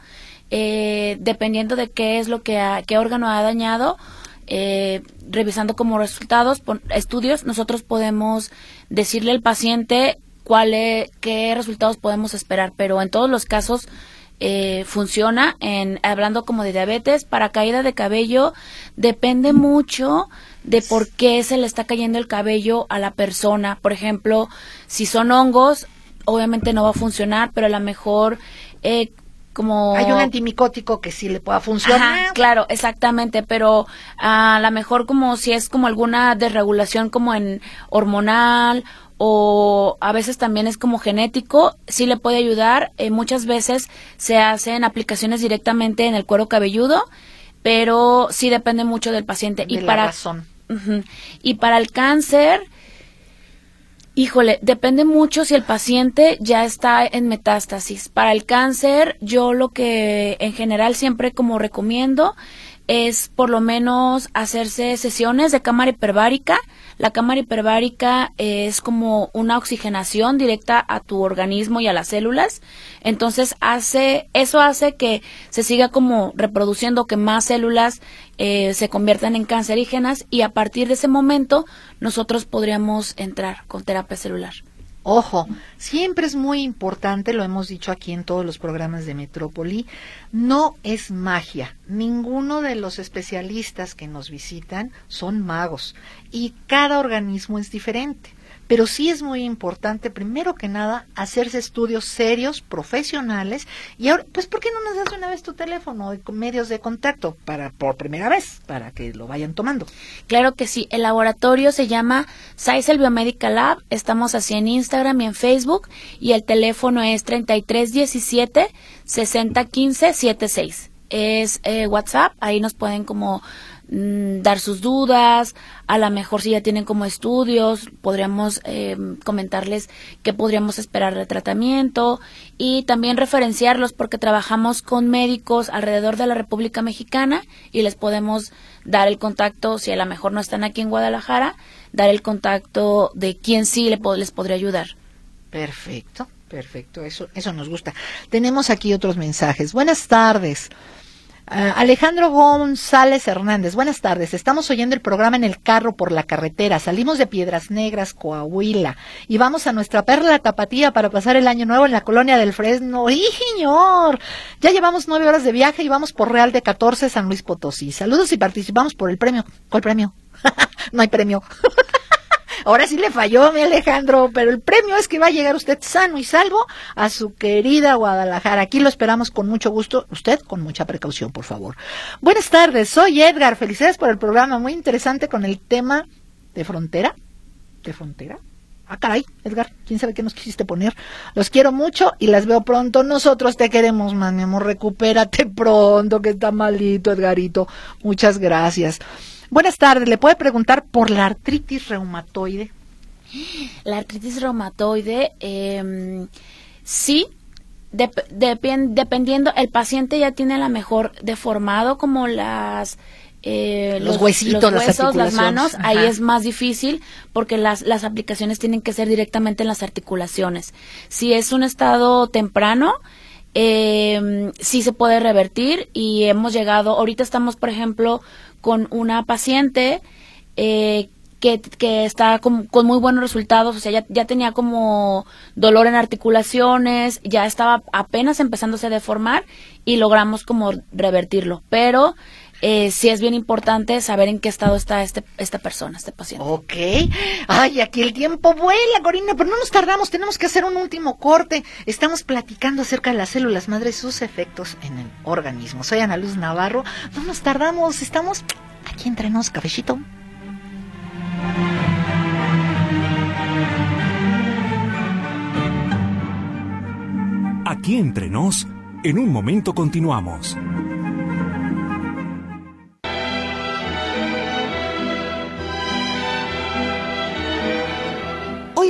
eh, dependiendo de qué es lo que, qué órgano ha dañado. Eh, revisando como resultados, estudios, nosotros podemos decirle al paciente cuál qué resultados podemos esperar, pero en todos los casos funciona. En hablando como de diabetes, para caída de cabello depende mucho de por qué se le está cayendo el cabello a la persona. Por ejemplo, si son hongos, obviamente no va a funcionar, pero a lo mejor eh, como... Hay un antimicótico que sí le pueda funcionar. claro, exactamente, pero a lo mejor como si es como alguna desregulación como en hormonal o a veces también es como genético, sí le puede ayudar. Eh, muchas veces se hacen aplicaciones directamente en el cuero cabelludo pero sí depende mucho del paciente. y para, razón. Y para el cáncer, híjole, depende mucho si el paciente ya está en metástasis. Para el cáncer, yo lo que en general siempre como recomiendo es por lo menos hacerse sesiones de cámara hiperbárica. La cámara hiperbárica es como una oxigenación directa a tu organismo y a las células. Entonces hace, eso hace que se siga como reproduciendo, que más células eh, se conviertan en cancerígenas y a partir de ese momento nosotros podríamos entrar con terapia celular. Ojo, siempre es muy importante, lo hemos dicho aquí en todos los programas de Metrópoli, no es magia. Ninguno de los especialistas que nos visitan son magos y cada organismo es diferente pero sí es muy importante, primero que nada, hacerse estudios serios, profesionales, y ahora, pues, ¿por qué no nos das una vez tu teléfono y medios de contacto para, por primera vez, para que lo vayan tomando? Claro que sí, el laboratorio se llama Saisel Biomedical Lab, estamos así en Instagram y en Facebook, y el teléfono es 3317 6015 76. Es eh, WhatsApp, ahí nos pueden como Mm, dar sus dudas, a lo mejor si ya tienen como estudios, podríamos eh, comentarles qué podríamos esperar de tratamiento y también referenciarlos porque trabajamos con médicos alrededor de la República Mexicana y les podemos dar el contacto, si a lo mejor no están aquí en Guadalajara, dar el contacto de quién sí les podría ayudar. Perfecto, perfecto, eso, eso nos gusta. Tenemos aquí otros mensajes. Buenas tardes. Ah, Alejandro González Hernández, buenas tardes. Estamos oyendo el programa en el carro por la carretera. Salimos de Piedras Negras, Coahuila, y vamos a nuestra perla tapatía para pasar el año nuevo en la colonia del Fresno. ¡Y, señor! Ya llevamos nueve horas de viaje y vamos por Real de 14, San Luis Potosí. Saludos y participamos por el premio. ¿Cuál premio? no hay premio. Ahora sí le falló, mi Alejandro, pero el premio es que va a llegar usted sano y salvo a su querida Guadalajara. Aquí lo esperamos con mucho gusto. Usted con mucha precaución, por favor. Buenas tardes, soy Edgar. Felicidades por el programa, muy interesante con el tema de frontera. ¿De frontera? Ah, caray, Edgar, quién sabe qué nos quisiste poner. Los quiero mucho y las veo pronto. Nosotros te queremos mi amor. Recupérate pronto, que está malito, Edgarito. Muchas gracias. Buenas tardes, ¿le puede preguntar por la artritis reumatoide? La artritis reumatoide, eh, sí, dependiendo, el paciente ya tiene la mejor deformado como las... Eh, los, huesitos, los huesos, las, manos, ahí es más difícil porque las, las aplicaciones tienen que ser directamente en las articulaciones. Si es un estado temprano, eh, sí se puede revertir y hemos llegado, ahorita estamos, por ejemplo, con una paciente eh, que, que, está con, con, muy buenos resultados, o sea, ya, ya, tenía como dolor en articulaciones, ya estaba apenas empezándose a deformar y logramos como revertirlo, pero eh, sí es bien importante saber en qué estado está este, esta persona, este paciente. Ok. Ay, aquí el tiempo vuela, Corina, pero no nos tardamos, tenemos que hacer un último corte. Estamos platicando acerca de las células madres y sus efectos en el organismo. Soy Ana Luz Navarro. No nos tardamos, estamos aquí entre nos, cafecito. Aquí entre nos, en un momento continuamos.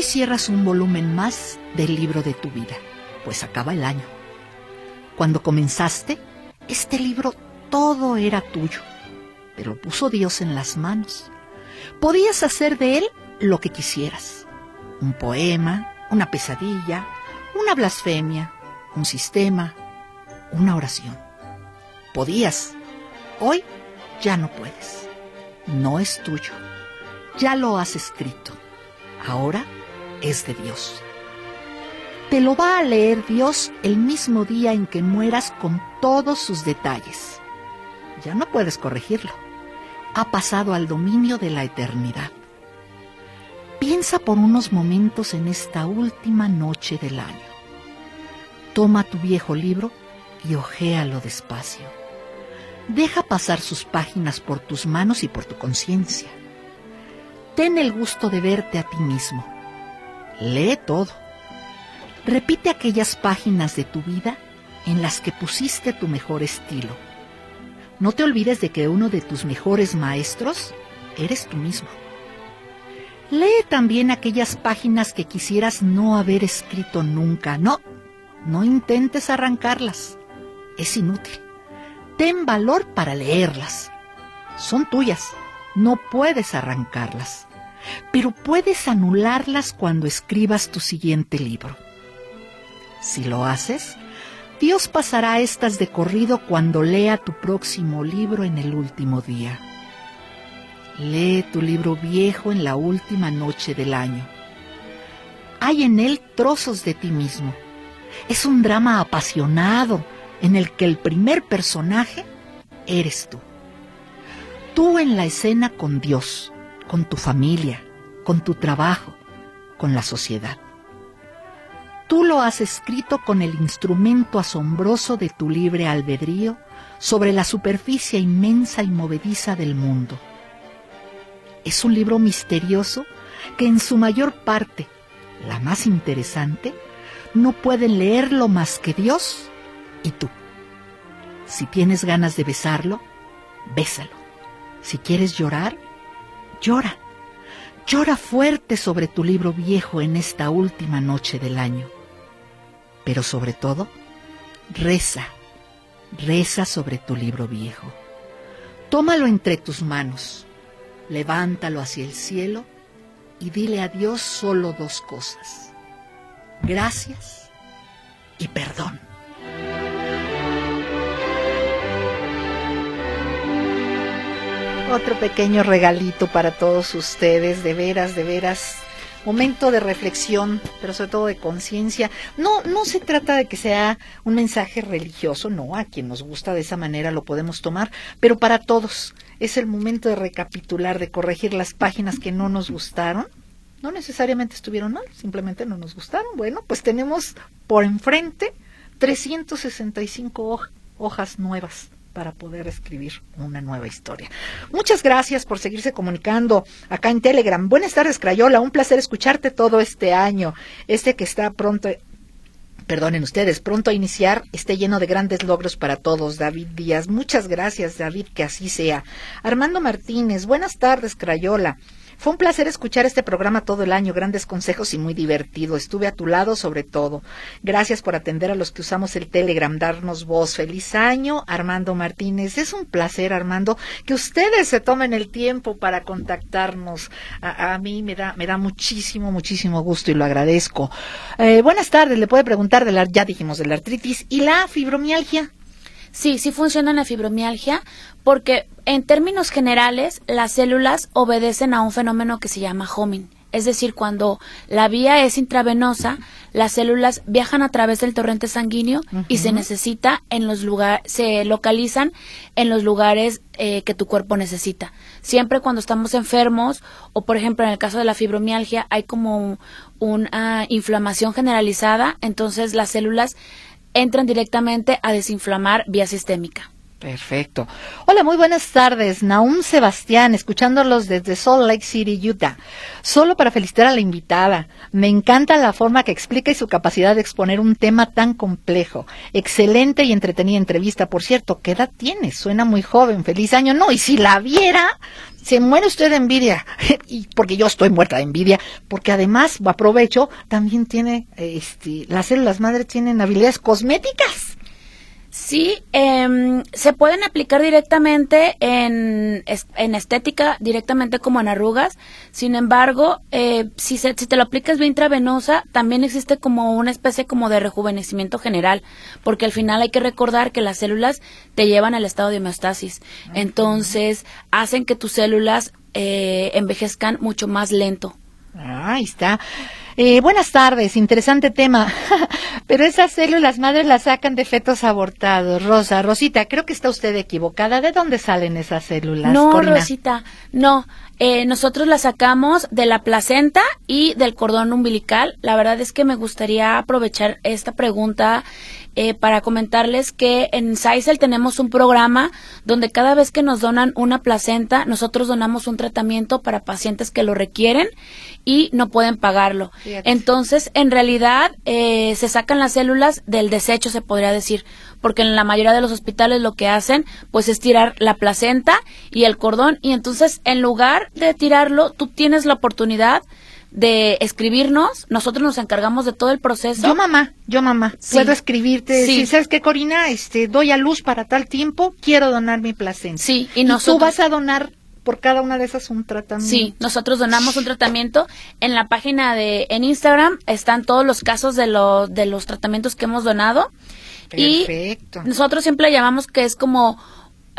Cierras un volumen más del libro de tu vida, pues acaba el año. Cuando comenzaste, este libro todo era tuyo, pero puso Dios en las manos. Podías hacer de él lo que quisieras. Un poema, una pesadilla, una blasfemia, un sistema, una oración. Podías. Hoy ya no puedes. No es tuyo. Ya lo has escrito. Ahora es de Dios. Te lo va a leer Dios el mismo día en que mueras con todos sus detalles. Ya no puedes corregirlo. Ha pasado al dominio de la eternidad. Piensa por unos momentos en esta última noche del año. Toma tu viejo libro y ojéalo despacio. Deja pasar sus páginas por tus manos y por tu conciencia. Ten el gusto de verte a ti mismo Lee todo. Repite aquellas páginas de tu vida en las que pusiste tu mejor estilo. No te olvides de que uno de tus mejores maestros eres tú mismo. Lee también aquellas páginas que quisieras no haber escrito nunca. No, no intentes arrancarlas. Es inútil. Ten valor para leerlas. Son tuyas. No puedes arrancarlas pero puedes anularlas cuando escribas tu siguiente libro. Si lo haces, Dios pasará estas de corrido cuando lea tu próximo libro en el último día. Lee tu libro viejo en la última noche del año. Hay en él trozos de ti mismo. Es un drama apasionado en el que el primer personaje eres tú. Tú en la escena con Dios con tu familia, con tu trabajo, con la sociedad. Tú lo has escrito con el instrumento asombroso de tu libre albedrío sobre la superficie inmensa y movediza del mundo. Es un libro misterioso que en su mayor parte, la más interesante, no pueden leerlo más que Dios y tú. Si tienes ganas de besarlo, bésalo. Si quieres llorar, Llora, llora fuerte sobre tu libro viejo en esta última noche del año. Pero sobre todo, reza, reza sobre tu libro viejo. Tómalo entre tus manos, levántalo hacia el cielo y dile a Dios solo dos cosas. Gracias y perdón. Otro pequeño regalito para todos ustedes, de veras, de veras. Momento de reflexión, pero sobre todo de conciencia. No, no se trata de que sea un mensaje religioso, no, a quien nos gusta de esa manera lo podemos tomar, pero para todos es el momento de recapitular, de corregir las páginas que no nos gustaron. No necesariamente estuvieron mal, simplemente no nos gustaron. Bueno, pues tenemos por enfrente 365 hojas nuevas para poder escribir una nueva historia. Muchas gracias por seguirse comunicando acá en Telegram. Buenas tardes, Crayola. Un placer escucharte todo este año. Este que está pronto perdonen ustedes, pronto a iniciar, esté lleno de grandes logros para todos. David Díaz, muchas gracias, David, que así sea. Armando Martínez, buenas tardes, Crayola. Fue un placer escuchar este programa todo el año, grandes consejos y muy divertido. Estuve a tu lado sobre todo. Gracias por atender a los que usamos el Telegram, darnos voz. Feliz año, Armando Martínez. Es un placer, Armando, que ustedes se tomen el tiempo para contactarnos. A, mí me da, me da muchísimo, muchísimo gusto y lo agradezco. Eh, buenas tardes, le puede preguntar de la, ya dijimos de la artritis y la fibromialgia. Sí, sí funciona la fibromialgia porque en términos generales las células obedecen a un fenómeno que se llama homing. Es decir, cuando la vía es intravenosa, las células viajan a través del torrente sanguíneo y se necesita en los lugares, se localizan en los lugares eh, que tu cuerpo necesita. Siempre cuando estamos enfermos, o por ejemplo en el caso de la fibromialgia, hay como una inflamación generalizada, entonces las células entran directamente a desinflamar vía sistémica. Perfecto. Hola, muy buenas tardes. Naum Sebastián, escuchándolos desde Salt Lake City, Utah. Solo para felicitar a la invitada. Me encanta la forma que explica y su capacidad de exponer un tema tan complejo. Excelente y entretenida entrevista. Por cierto, ¿qué edad tiene? Suena muy joven. Feliz año. No, y si la viera, se muere usted de envidia. y porque yo estoy muerta de envidia. Porque además, aprovecho, también tiene, este, las células madre tienen habilidades cosméticas. Sí, eh, se pueden aplicar directamente en, en, estética, directamente como en arrugas. Sin embargo, eh, si, se, si te lo aplicas bien intravenosa, también existe como una especie como de rejuvenecimiento general, porque al final hay que recordar que las células te llevan al estado de homeostasis. Entonces, hacen que tus células eh, envejezcan mucho más lento. Ah, ahí está. Eh, buenas tardes, interesante tema. Pero esas células madres las sacan de fetos abortados. Rosa, Rosita, creo que está usted equivocada. ¿De dónde salen esas células? No, Rosita, no. Eh, nosotros las sacamos de la placenta y del cordón umbilical. La verdad es que me gustaría aprovechar esta pregunta eh, para comentarles que en Saisel tenemos un programa donde cada vez que nos donan una placenta, nosotros donamos un tratamiento para pacientes que lo requieren y no pueden pagarlo. Entonces, en realidad, eh, se sacan las células del desecho, se podría decir, porque en la mayoría de los hospitales lo que hacen, pues es tirar la placenta y el cordón, y entonces, en lugar de tirarlo, tú tienes la oportunidad de escribirnos, nosotros nos encargamos de todo el proceso. Yo mamá, yo mamá, puedo escribirte, si sabes que Corina, este, doy a luz para tal tiempo, quiero donar mi placenta. Sí, y, tú vas a donar por cada una de esas un tratamiento. Sí, nosotros donamos un tratamiento. En la página de en Instagram están todos los casos de los de los tratamientos que hemos donado. Perfecto. Y nosotros siempre llamamos que es como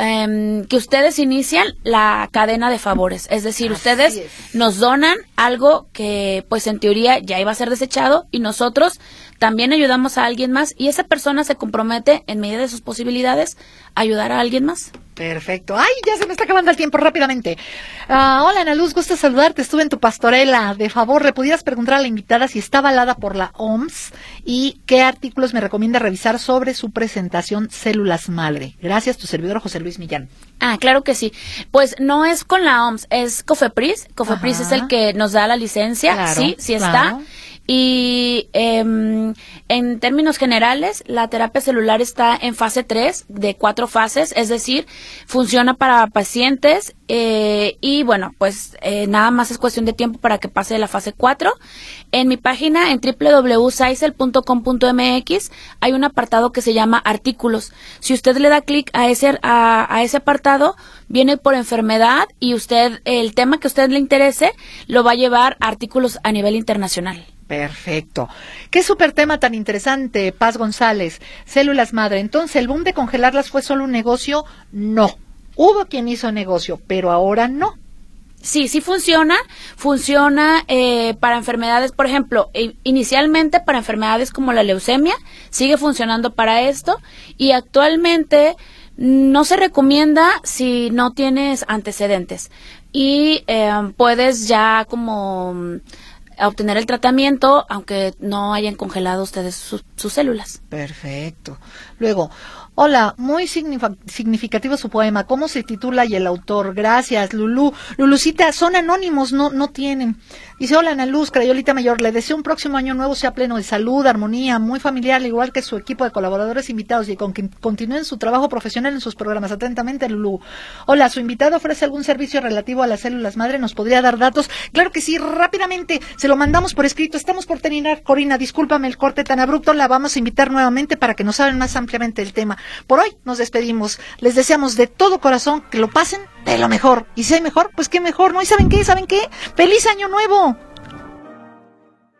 Em, que ustedes inician la cadena de favores. Es decir, ustedes nos donan algo que pues en teoría ya iba a ser desechado y nosotros también ayudamos a alguien más y esa persona se compromete en medida de sus posibilidades a ayudar a alguien más. Perfecto. Ay, ya se me está acabando el tiempo rápidamente. Uh, hola, Ana Luz, gusto saludarte. Estuve en tu pastorela. De favor, ¿le pudieras preguntar a la invitada si está avalada por la OMS y qué artículos me recomienda revisar sobre su presentación Células Madre? Gracias, tu servidor José Luis Millán. Ah, claro que sí. Pues no es con la OMS, es COFEPRIS. COFEPRIS es el que nos da la licencia. sí, sí está. Y em, en términos generales, la terapia celular está en fase 3 de cuatro fases, es decir, funciona para pacientes eh, y bueno, pues eh, nada más es cuestión de tiempo para que pase de la fase 4. En mi página en www.saisel.com.mx hay un apartado que se llama artículos. Si usted le da clic a ese, a, a ese apartado, viene por enfermedad y usted, el tema que a usted le interese, lo va a llevar a artículos a nivel internacional. Perfecto. Qué súper tema tan interesante, Paz González. Células madre. Entonces, ¿el boom de congelarlas fue solo un negocio? No. Hubo quien hizo negocio, pero ahora no. Sí, sí funciona. Funciona eh, para enfermedades, por ejemplo, inicialmente para enfermedades como la leucemia, sigue funcionando para esto y actualmente no se recomienda si no tienes antecedentes y eh, puedes ya como mm, obtener el tratamiento aunque no hayan congelado ustedes sus células. Perfecto. Luego, Hola, muy significativo su poema. ¿Cómo se titula y el autor? Gracias, Lulú. Lulucita, son anónimos, no, no tienen. Dice, hola Ana Luz, Crayolita Mayor, le deseo un próximo año nuevo sea pleno de salud, armonía, muy familiar, igual que su equipo de colaboradores invitados y con que continúen su trabajo profesional en sus programas. Atentamente, Lulú. Hola, ¿su invitado ofrece algún servicio relativo a las células madre? ¿Nos podría dar datos? Claro que sí, rápidamente, se lo mandamos por escrito. Estamos por terminar, Corina, discúlpame el corte tan abrupto, la vamos a invitar nuevamente para que nos hablen más ampliamente del tema. Por hoy nos despedimos. Les deseamos de todo corazón que lo pasen de lo mejor. Y si hay mejor, pues qué mejor, ¿no? ¿Y saben qué? ¿Saben qué? ¡Feliz año nuevo!